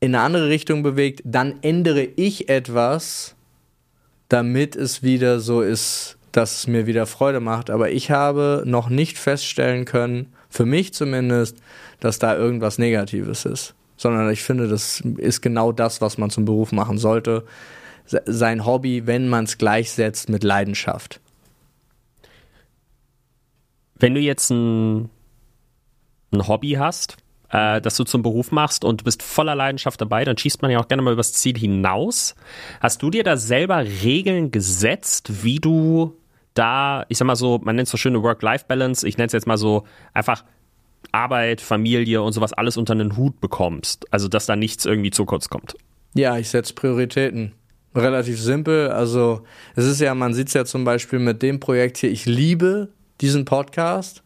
in eine andere Richtung bewegt, dann ändere ich etwas, damit es wieder so ist, dass es mir wieder Freude macht. Aber ich habe noch nicht feststellen können, für mich zumindest, dass da irgendwas Negatives ist. Sondern ich finde, das ist genau das, was man zum Beruf machen sollte. Sein Hobby, wenn man es gleichsetzt mit Leidenschaft. Wenn du jetzt ein, ein Hobby hast, äh, das du zum Beruf machst und du bist voller Leidenschaft dabei, dann schießt man ja auch gerne mal übers Ziel hinaus. Hast du dir da selber Regeln gesetzt, wie du da, ich sag mal so, man nennt es so schöne Work-Life-Balance, ich nenne es jetzt mal so einfach Arbeit, Familie und sowas alles unter einen Hut bekommst. Also, dass da nichts irgendwie zu kurz kommt. Ja, ich setze Prioritäten. Relativ simpel. Also, es ist ja, man sieht es ja zum Beispiel mit dem Projekt hier, ich liebe diesen Podcast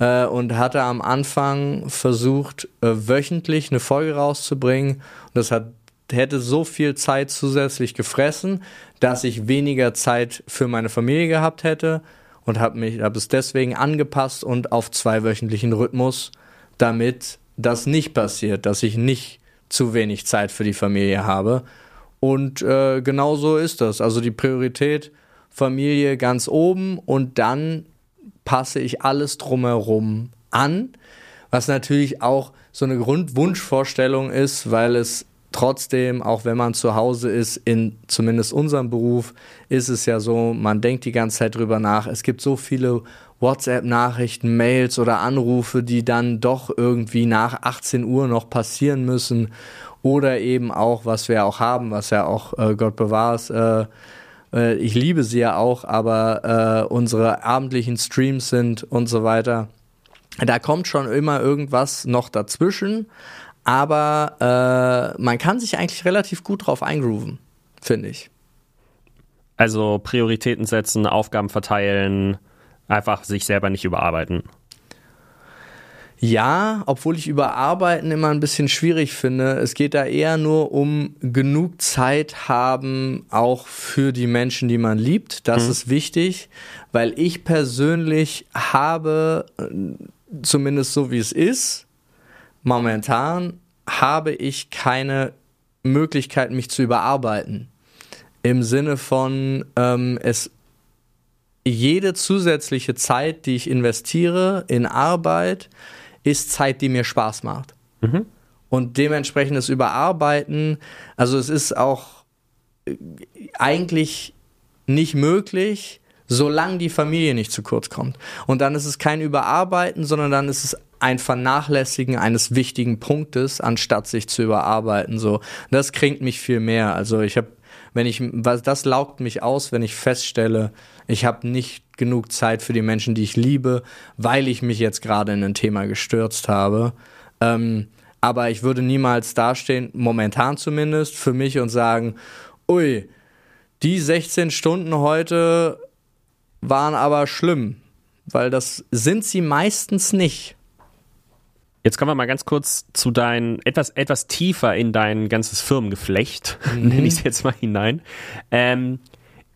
äh, und hatte am Anfang versucht, äh, wöchentlich eine Folge rauszubringen. Und das hat hätte so viel Zeit zusätzlich gefressen, dass ich weniger Zeit für meine Familie gehabt hätte und habe habe es deswegen angepasst und auf zweiwöchentlichen Rhythmus, damit das nicht passiert, dass ich nicht zu wenig Zeit für die Familie habe. Und äh, genau so ist das. Also die Priorität Familie ganz oben und dann passe ich alles drumherum an, was natürlich auch so eine Grundwunschvorstellung ist, weil es trotzdem, auch wenn man zu Hause ist, in zumindest unserem Beruf, ist es ja so, man denkt die ganze Zeit drüber nach. Es gibt so viele WhatsApp-Nachrichten, Mails oder Anrufe, die dann doch irgendwie nach 18 Uhr noch passieren müssen. Oder eben auch, was wir auch haben, was ja auch äh, Gott bewahrt, äh, äh, ich liebe sie ja auch, aber äh, unsere abendlichen Streams sind und so weiter. Da kommt schon immer irgendwas noch dazwischen, aber äh, man kann sich eigentlich relativ gut drauf eingrooven, finde ich. Also Prioritäten setzen, Aufgaben verteilen, einfach sich selber nicht überarbeiten. Ja, obwohl ich Überarbeiten immer ein bisschen schwierig finde. Es geht da eher nur um genug Zeit haben, auch für die Menschen, die man liebt. Das mhm. ist wichtig, weil ich persönlich habe, zumindest so wie es ist, momentan habe ich keine Möglichkeit, mich zu überarbeiten. Im Sinne von, ähm, es jede zusätzliche Zeit, die ich investiere in Arbeit, ist Zeit, die mir Spaß macht. Mhm. Und dementsprechend das Überarbeiten, also es ist auch äh, eigentlich nicht möglich, solange die Familie nicht zu kurz kommt. Und dann ist es kein Überarbeiten, sondern dann ist es ein Vernachlässigen eines wichtigen Punktes, anstatt sich zu überarbeiten. So, das kränkt mich viel mehr. Also ich habe, wenn ich, was das laugt mich aus, wenn ich feststelle, ich habe nicht genug Zeit für die Menschen, die ich liebe, weil ich mich jetzt gerade in ein Thema gestürzt habe. Ähm, aber ich würde niemals dastehen, momentan zumindest, für mich und sagen, ui, die 16 Stunden heute waren aber schlimm, weil das sind sie meistens nicht. Jetzt kommen wir mal ganz kurz zu dein, etwas, etwas tiefer in dein ganzes Firmengeflecht, mhm. nenne ich es jetzt mal hinein. Ähm,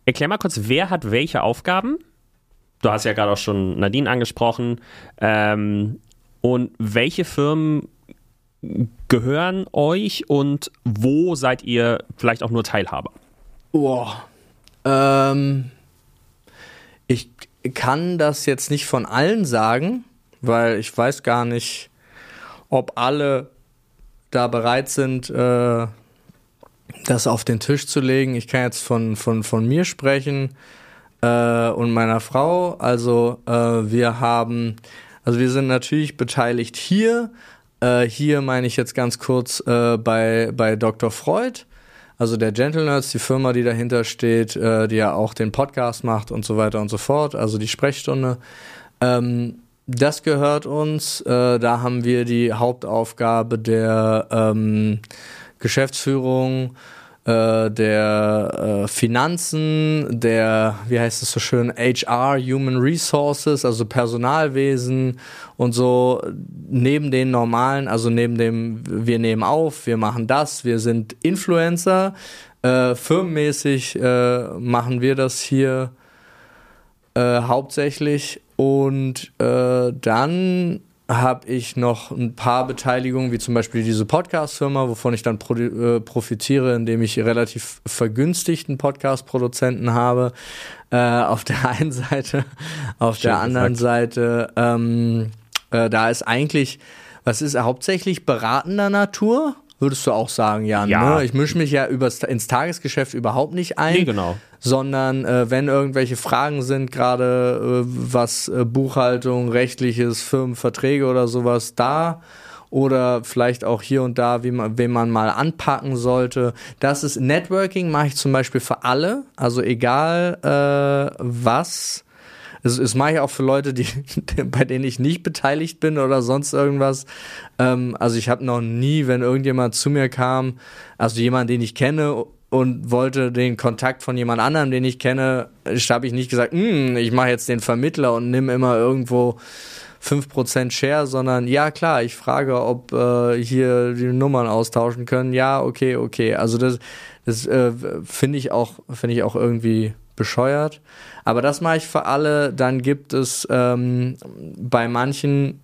erklär mal kurz, wer hat welche Aufgaben? Du hast ja gerade auch schon Nadine angesprochen. Ähm, und welche Firmen gehören euch und wo seid ihr vielleicht auch nur Teilhaber? Boah. Ähm, ich kann das jetzt nicht von allen sagen, weil ich weiß gar nicht, ob alle da bereit sind, äh, das auf den Tisch zu legen. Ich kann jetzt von, von, von mir sprechen äh, und meiner Frau. Also äh, wir haben, also wir sind natürlich beteiligt hier. Äh, hier meine ich jetzt ganz kurz äh, bei, bei Dr. Freud. Also der Gentle Nerds, die Firma, die dahinter steht, äh, die ja auch den Podcast macht und so weiter und so fort, also die Sprechstunde. Ähm, das gehört uns. Äh, da haben wir die Hauptaufgabe der ähm, Geschäftsführung, äh, der äh, Finanzen, der, wie heißt es so schön, HR, Human Resources, also Personalwesen und so neben den normalen, also neben dem, wir nehmen auf, wir machen das, wir sind Influencer. Äh, firmenmäßig äh, machen wir das hier äh, hauptsächlich und äh, dann habe ich noch ein paar Beteiligungen, wie zum Beispiel diese Podcast-Firma, wovon ich dann pro, äh, profitiere, indem ich relativ vergünstigten Podcast-Produzenten habe. Äh, auf der einen Seite, auf Schön der anderen gesagt. Seite, ähm, äh, da ist eigentlich, was ist hauptsächlich beratender Natur? Würdest du auch sagen, Jan? Ja. Ne? Ich mische mich ja übers, ins Tagesgeschäft überhaupt nicht ein. Nee, genau sondern äh, wenn irgendwelche Fragen sind, gerade äh, was äh, Buchhaltung, rechtliches, Firmenverträge oder sowas da oder vielleicht auch hier und da, wie man, wen man mal anpacken sollte. Das ist Networking, mache ich zum Beispiel für alle, also egal äh, was. Das, das mache ich auch für Leute, die, bei denen ich nicht beteiligt bin oder sonst irgendwas. Ähm, also ich habe noch nie, wenn irgendjemand zu mir kam, also jemand, den ich kenne und wollte den Kontakt von jemand anderem, den ich kenne, habe ich nicht gesagt, hm, ich mache jetzt den Vermittler und nimm immer irgendwo 5% Share, sondern ja klar, ich frage, ob äh, hier die Nummern austauschen können. Ja, okay, okay. Also das, das äh, finde ich auch, finde ich auch irgendwie bescheuert. Aber das mache ich für alle. Dann gibt es ähm, bei manchen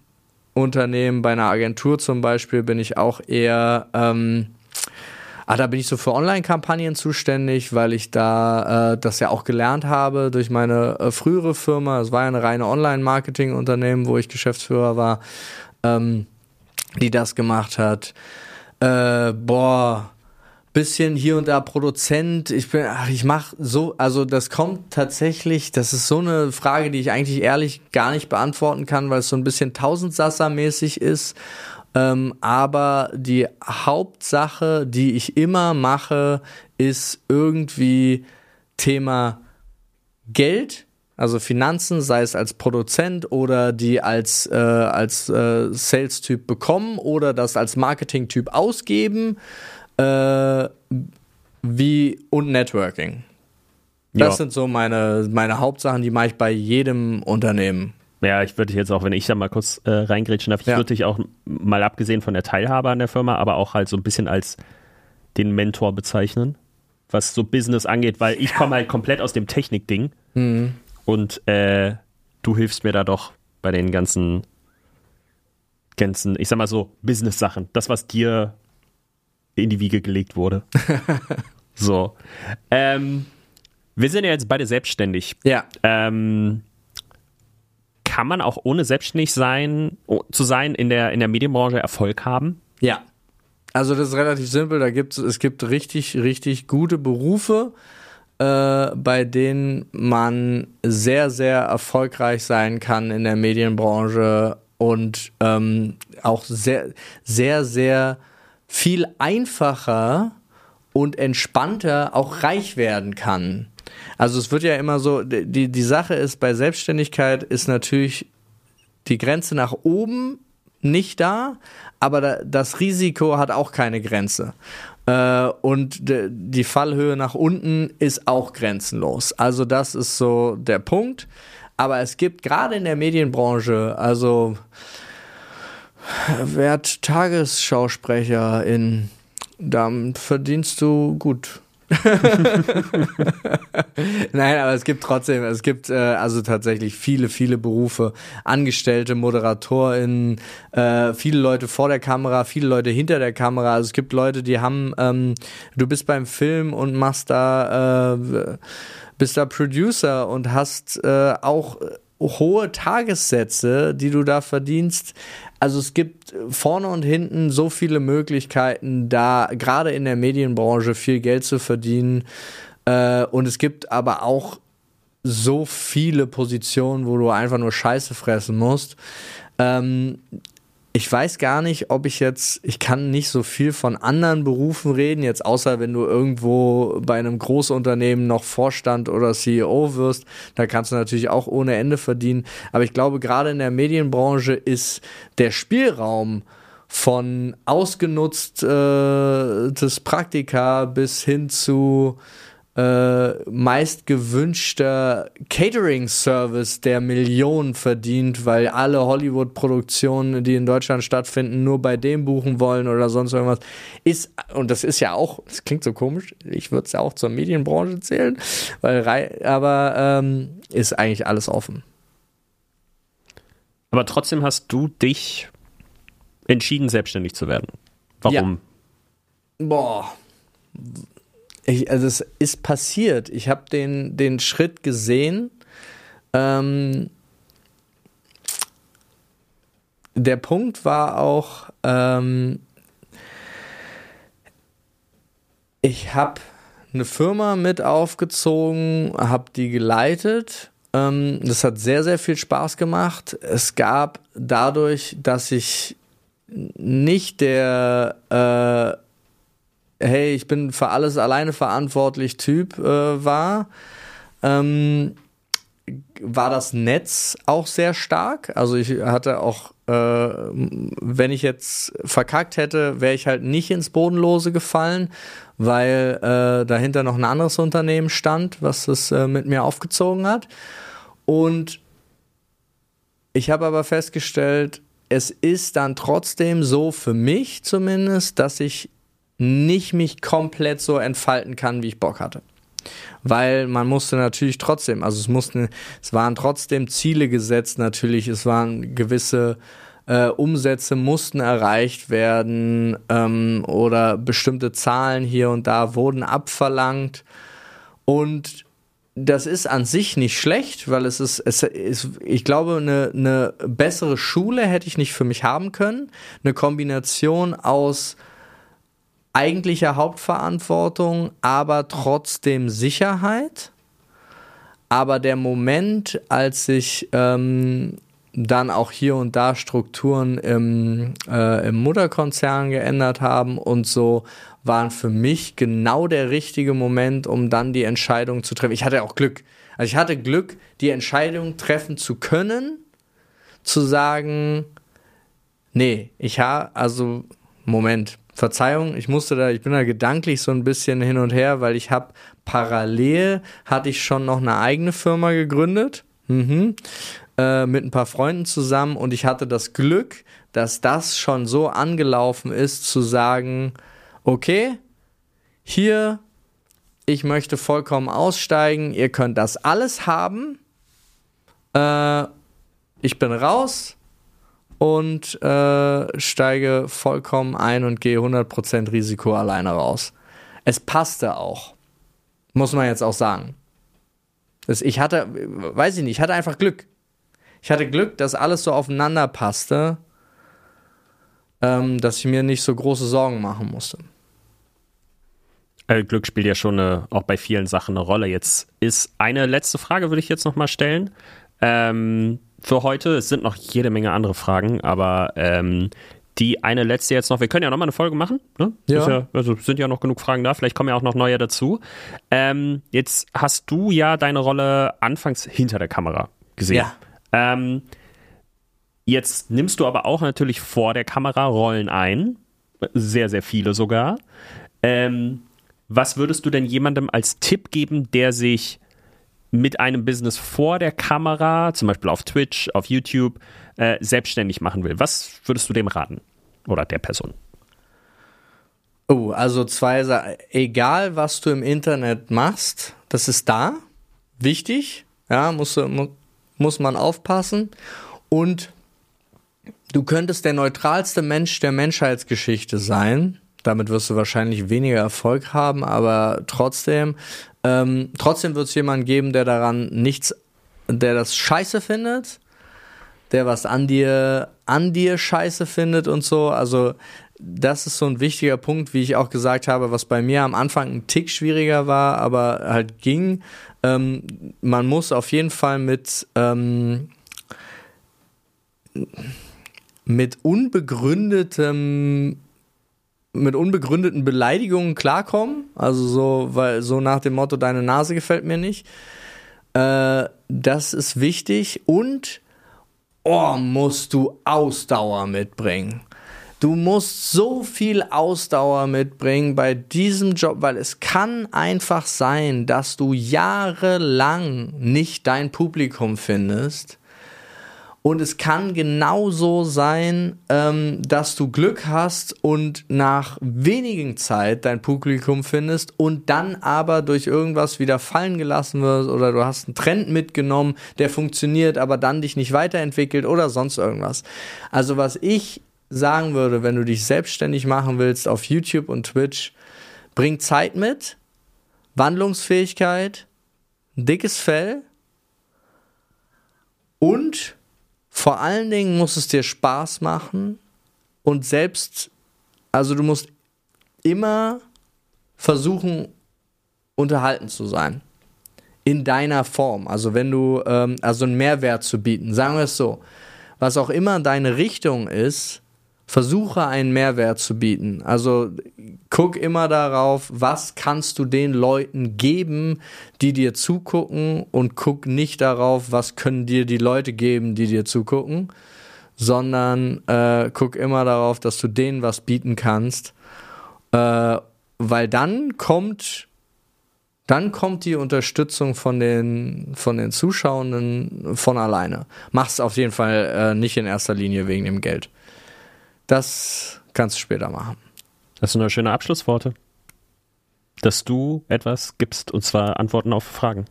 Unternehmen, bei einer Agentur zum Beispiel, bin ich auch eher ähm, Ah, da bin ich so für Online-Kampagnen zuständig, weil ich da äh, das ja auch gelernt habe durch meine äh, frühere Firma. Es war ja eine reine Online-Marketing-Unternehmen, wo ich Geschäftsführer war, ähm, die das gemacht hat. Äh, boah, bisschen hier und da Produzent. Ich bin, ach, ich mach so, also das kommt tatsächlich, das ist so eine Frage, die ich eigentlich ehrlich gar nicht beantworten kann, weil es so ein bisschen Tausendsasser-mäßig ist ähm, aber die Hauptsache, die ich immer mache, ist irgendwie Thema Geld, also Finanzen, sei es als Produzent oder die als, äh, als äh, Sales-Typ bekommen oder das als Marketing-Typ ausgeben, äh, wie und Networking. Das ja. sind so meine, meine Hauptsachen, die mache ich bei jedem Unternehmen. Ja, ich würde jetzt auch, wenn ich da mal kurz äh, reingrätschen darf, ich ja. würde dich auch mal abgesehen von der Teilhabe an der Firma, aber auch halt so ein bisschen als den Mentor bezeichnen, was so Business angeht, weil ich komme halt komplett aus dem Technik-Ding mhm. und äh, du hilfst mir da doch bei den ganzen, ganzen, ich sag mal so, Business-Sachen. Das, was dir in die Wiege gelegt wurde. so. Ähm, wir sind ja jetzt beide selbstständig. Ja. Ähm, kann man auch ohne selbstständig sein, zu sein in der, in der Medienbranche Erfolg haben? Ja. Also das ist relativ simpel. Da gibt es gibt richtig, richtig gute Berufe, äh, bei denen man sehr, sehr erfolgreich sein kann in der Medienbranche und ähm, auch sehr, sehr, sehr viel einfacher und entspannter auch reich werden kann. Also es wird ja immer so, die, die Sache ist, bei Selbstständigkeit ist natürlich die Grenze nach oben nicht da, aber das Risiko hat auch keine Grenze. Äh, und die Fallhöhe nach unten ist auch grenzenlos. Also das ist so der Punkt. Aber es gibt gerade in der Medienbranche, also werd Tagesschausprecher in, dann verdienst du gut. Nein, aber es gibt trotzdem, es gibt äh, also tatsächlich viele, viele Berufe, Angestellte, ModeratorInnen, äh, viele Leute vor der Kamera, viele Leute hinter der Kamera. Also es gibt Leute, die haben, ähm, du bist beim Film und machst da, äh, bist da Producer und hast äh, auch hohe Tagessätze, die du da verdienst. Also es gibt vorne und hinten so viele Möglichkeiten, da gerade in der Medienbranche viel Geld zu verdienen. Äh, und es gibt aber auch so viele Positionen, wo du einfach nur Scheiße fressen musst. Ähm, ich weiß gar nicht, ob ich jetzt, ich kann nicht so viel von anderen Berufen reden, jetzt außer wenn du irgendwo bei einem Großunternehmen noch Vorstand oder CEO wirst, da kannst du natürlich auch ohne Ende verdienen. Aber ich glaube, gerade in der Medienbranche ist der Spielraum von ausgenutztes äh, Praktika bis hin zu äh, meist gewünschter Catering-Service, der Millionen verdient, weil alle Hollywood-Produktionen, die in Deutschland stattfinden, nur bei dem buchen wollen oder sonst irgendwas, ist, und das ist ja auch, das klingt so komisch, ich würde es ja auch zur Medienbranche zählen, weil, aber ähm, ist eigentlich alles offen. Aber trotzdem hast du dich entschieden, selbstständig zu werden. Warum? Ja. Boah ich, also es ist passiert. Ich habe den, den Schritt gesehen. Ähm, der Punkt war auch, ähm, ich habe eine Firma mit aufgezogen, habe die geleitet. Ähm, das hat sehr, sehr viel Spaß gemacht. Es gab dadurch, dass ich nicht der äh, hey, ich bin für alles alleine verantwortlich Typ äh, war, ähm, war das Netz auch sehr stark. Also ich hatte auch, äh, wenn ich jetzt verkackt hätte, wäre ich halt nicht ins Bodenlose gefallen, weil äh, dahinter noch ein anderes Unternehmen stand, was es äh, mit mir aufgezogen hat. Und ich habe aber festgestellt, es ist dann trotzdem so für mich zumindest, dass ich nicht mich komplett so entfalten kann, wie ich Bock hatte. Weil man musste natürlich trotzdem, also es mussten, es waren trotzdem Ziele gesetzt, natürlich, es waren gewisse äh, Umsätze mussten erreicht werden ähm, oder bestimmte Zahlen hier und da wurden abverlangt. Und das ist an sich nicht schlecht, weil es ist, es ist ich glaube, eine, eine bessere Schule hätte ich nicht für mich haben können. Eine Kombination aus eigentlicher Hauptverantwortung, aber trotzdem Sicherheit. Aber der Moment, als sich ähm, dann auch hier und da Strukturen im, äh, im Mutterkonzern geändert haben und so, waren für mich genau der richtige Moment, um dann die Entscheidung zu treffen. Ich hatte auch Glück. Also ich hatte Glück, die Entscheidung treffen zu können, zu sagen, nee, ich habe, also Moment, Verzeihung, ich musste da, ich bin da gedanklich so ein bisschen hin und her, weil ich habe parallel hatte ich schon noch eine eigene Firma gegründet, mhm, äh, mit ein paar Freunden zusammen und ich hatte das Glück, dass das schon so angelaufen ist, zu sagen, okay, hier, ich möchte vollkommen aussteigen, ihr könnt das alles haben, äh, ich bin raus, und äh, steige vollkommen ein und gehe 100% Risiko alleine raus. Es passte auch. Muss man jetzt auch sagen. Ich hatte, weiß ich nicht, ich hatte einfach Glück. Ich hatte Glück, dass alles so aufeinander passte, ähm, dass ich mir nicht so große Sorgen machen musste. Äh, Glück spielt ja schon eine, auch bei vielen Sachen eine Rolle. Jetzt ist eine letzte Frage, würde ich jetzt nochmal stellen. Ähm, für heute. Es sind noch jede Menge andere Fragen, aber ähm, die eine letzte jetzt noch. Wir können ja noch mal eine Folge machen. Ne? Ja. ja. Also sind ja noch genug Fragen da. Vielleicht kommen ja auch noch neue dazu. Ähm, jetzt hast du ja deine Rolle anfangs hinter der Kamera gesehen. Ja. Ähm, jetzt nimmst du aber auch natürlich vor der Kamera Rollen ein. Sehr, sehr viele sogar. Ähm, was würdest du denn jemandem als Tipp geben, der sich mit einem Business vor der Kamera, zum Beispiel auf Twitch, auf YouTube, äh, selbstständig machen will. Was würdest du dem raten? Oder der Person? Oh, also zwei Sachen. Egal, was du im Internet machst, das ist da. Wichtig. Ja, muss, muss man aufpassen. Und du könntest der neutralste Mensch der Menschheitsgeschichte sein. Damit wirst du wahrscheinlich weniger Erfolg haben, aber trotzdem ähm, trotzdem wird es jemanden geben, der daran nichts, der das scheiße findet, der was an dir, an dir scheiße findet und so. Also, das ist so ein wichtiger Punkt, wie ich auch gesagt habe, was bei mir am Anfang ein Tick schwieriger war, aber halt ging. Ähm, man muss auf jeden Fall mit, ähm, mit unbegründetem mit unbegründeten Beleidigungen klarkommen. Also so, weil so nach dem Motto, deine Nase gefällt mir nicht. Äh, das ist wichtig. Und oh, musst du Ausdauer mitbringen. Du musst so viel Ausdauer mitbringen bei diesem Job, weil es kann einfach sein, dass du jahrelang nicht dein Publikum findest und es kann genauso sein, ähm, dass du Glück hast und nach wenigen Zeit dein Publikum findest und dann aber durch irgendwas wieder fallen gelassen wirst oder du hast einen Trend mitgenommen, der funktioniert, aber dann dich nicht weiterentwickelt oder sonst irgendwas. Also was ich sagen würde, wenn du dich selbstständig machen willst auf YouTube und Twitch, bring Zeit mit, Wandlungsfähigkeit, dickes Fell und vor allen Dingen muss es dir Spaß machen und selbst, also du musst immer versuchen, unterhalten zu sein. In deiner Form. Also wenn du, ähm, also einen Mehrwert zu bieten. Sagen wir es so. Was auch immer deine Richtung ist, versuche einen Mehrwert zu bieten. Also guck immer darauf, was kannst du den Leuten geben, die dir zugucken und guck nicht darauf, was können dir die Leute geben, die dir zugucken, sondern äh, guck immer darauf, dass du denen was bieten kannst, äh, weil dann kommt dann kommt die Unterstützung von den, von den Zuschauenden von alleine. Mach's auf jeden Fall äh, nicht in erster Linie wegen dem Geld. Das kannst du später machen. Das sind nur schöne Abschlussworte. Dass du etwas gibst, und zwar Antworten auf Fragen.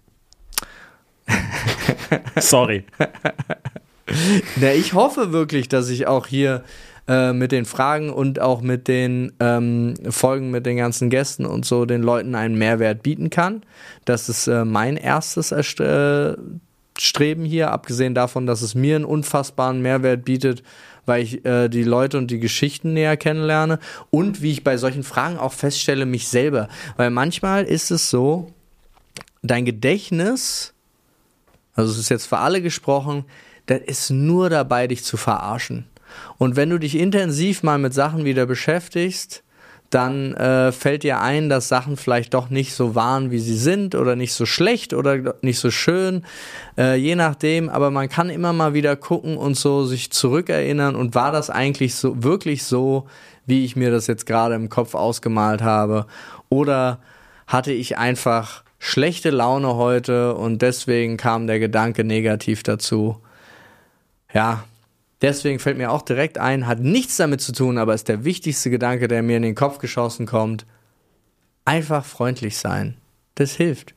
Sorry. Na, ich hoffe wirklich, dass ich auch hier äh, mit den Fragen und auch mit den ähm, Folgen mit den ganzen Gästen und so den Leuten einen Mehrwert bieten kann. Das ist äh, mein erstes äh, Streben hier, abgesehen davon, dass es mir einen unfassbaren Mehrwert bietet, weil ich äh, die Leute und die Geschichten näher kennenlerne und wie ich bei solchen Fragen auch feststelle, mich selber. Weil manchmal ist es so, dein Gedächtnis, also es ist jetzt für alle gesprochen, das ist nur dabei, dich zu verarschen. Und wenn du dich intensiv mal mit Sachen wieder beschäftigst, dann äh, fällt dir ein, dass Sachen vielleicht doch nicht so waren, wie sie sind oder nicht so schlecht oder nicht so schön, äh, je nachdem. Aber man kann immer mal wieder gucken und so sich zurückerinnern und war das eigentlich so wirklich so, wie ich mir das jetzt gerade im Kopf ausgemalt habe? Oder hatte ich einfach schlechte Laune heute und deswegen kam der Gedanke negativ dazu? Ja, Deswegen fällt mir auch direkt ein, hat nichts damit zu tun, aber ist der wichtigste Gedanke, der mir in den Kopf geschossen kommt. Einfach freundlich sein. Das hilft.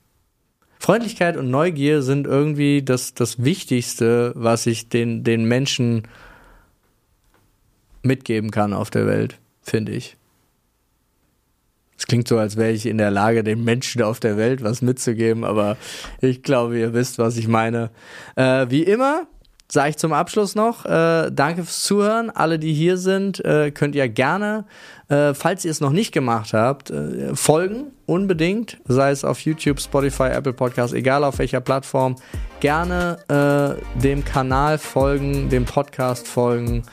Freundlichkeit und Neugier sind irgendwie das, das Wichtigste, was ich den, den Menschen mitgeben kann auf der Welt, finde ich. Es klingt so, als wäre ich in der Lage, den Menschen auf der Welt was mitzugeben, aber ich glaube, ihr wisst, was ich meine. Äh, wie immer, sage ich zum Abschluss noch, äh, danke fürs Zuhören. Alle, die hier sind, äh, könnt ihr gerne, äh, falls ihr es noch nicht gemacht habt, äh, folgen, unbedingt, sei es auf YouTube, Spotify, Apple Podcasts, egal auf welcher Plattform, gerne äh, dem Kanal folgen, dem Podcast folgen.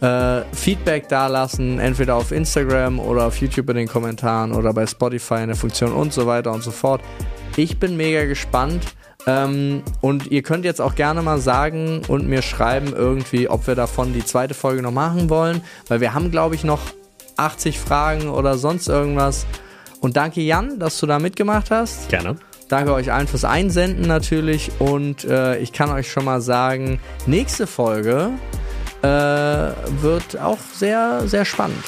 Äh, Feedback dalassen, entweder auf Instagram oder auf YouTube in den Kommentaren oder bei Spotify in der Funktion und so weiter und so fort. Ich bin mega gespannt. Ähm, und ihr könnt jetzt auch gerne mal sagen und mir schreiben irgendwie, ob wir davon die zweite Folge noch machen wollen, weil wir haben, glaube ich, noch 80 Fragen oder sonst irgendwas. Und danke Jan, dass du da mitgemacht hast. Gerne. Danke euch allen fürs Einsenden natürlich. Und äh, ich kann euch schon mal sagen, nächste Folge äh, wird auch sehr, sehr spannend.